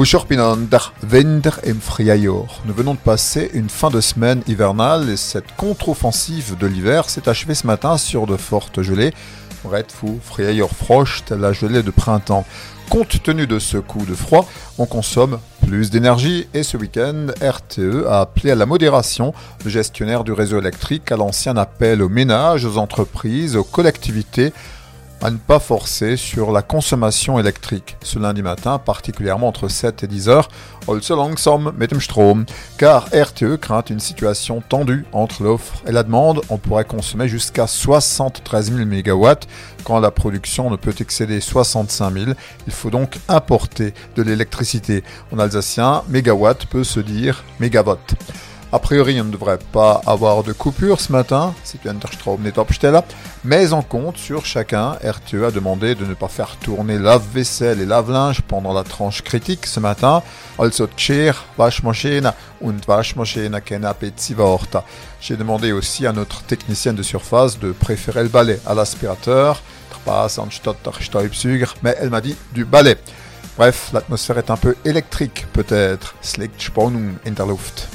Im Frühjahr. Nous venons de passer une fin de semaine hivernale et cette contre-offensive de l'hiver s'est achevée ce matin sur de fortes gelées. Red Fu, Frühjahr Frost, la gelée de printemps. Compte tenu de ce coup de froid, on consomme plus d'énergie et ce week-end, RTE a appelé à la modération. Le gestionnaire du réseau électrique à l'ancien appel aux ménages, aux entreprises, aux collectivités à ne pas forcer sur la consommation électrique ce lundi matin, particulièrement entre 7 et 10 heures, also langsam mit dem Strom, car RTE craint une situation tendue entre l'offre et la demande. On pourrait consommer jusqu'à 73 000 MW quand la production ne peut excéder 65 000. Il faut donc importer de l'électricité. En alsacien, mégawatt peut se dire mégawatt. A priori, on ne devrait pas avoir de coupure ce matin, si Strom n'est mais en compte sur chacun, RTE a demandé de ne pas faire tourner lave-vaisselle et lave-linge pendant la tranche critique ce matin. Also Tschir, Waschmaschine und Waschmaschine. J'ai demandé aussi à notre technicienne de surface de préférer le balai à l'aspirateur, mais elle m'a dit du balai. Bref, l'atmosphère est un peu électrique peut-être. Slicht Spannung in Luft.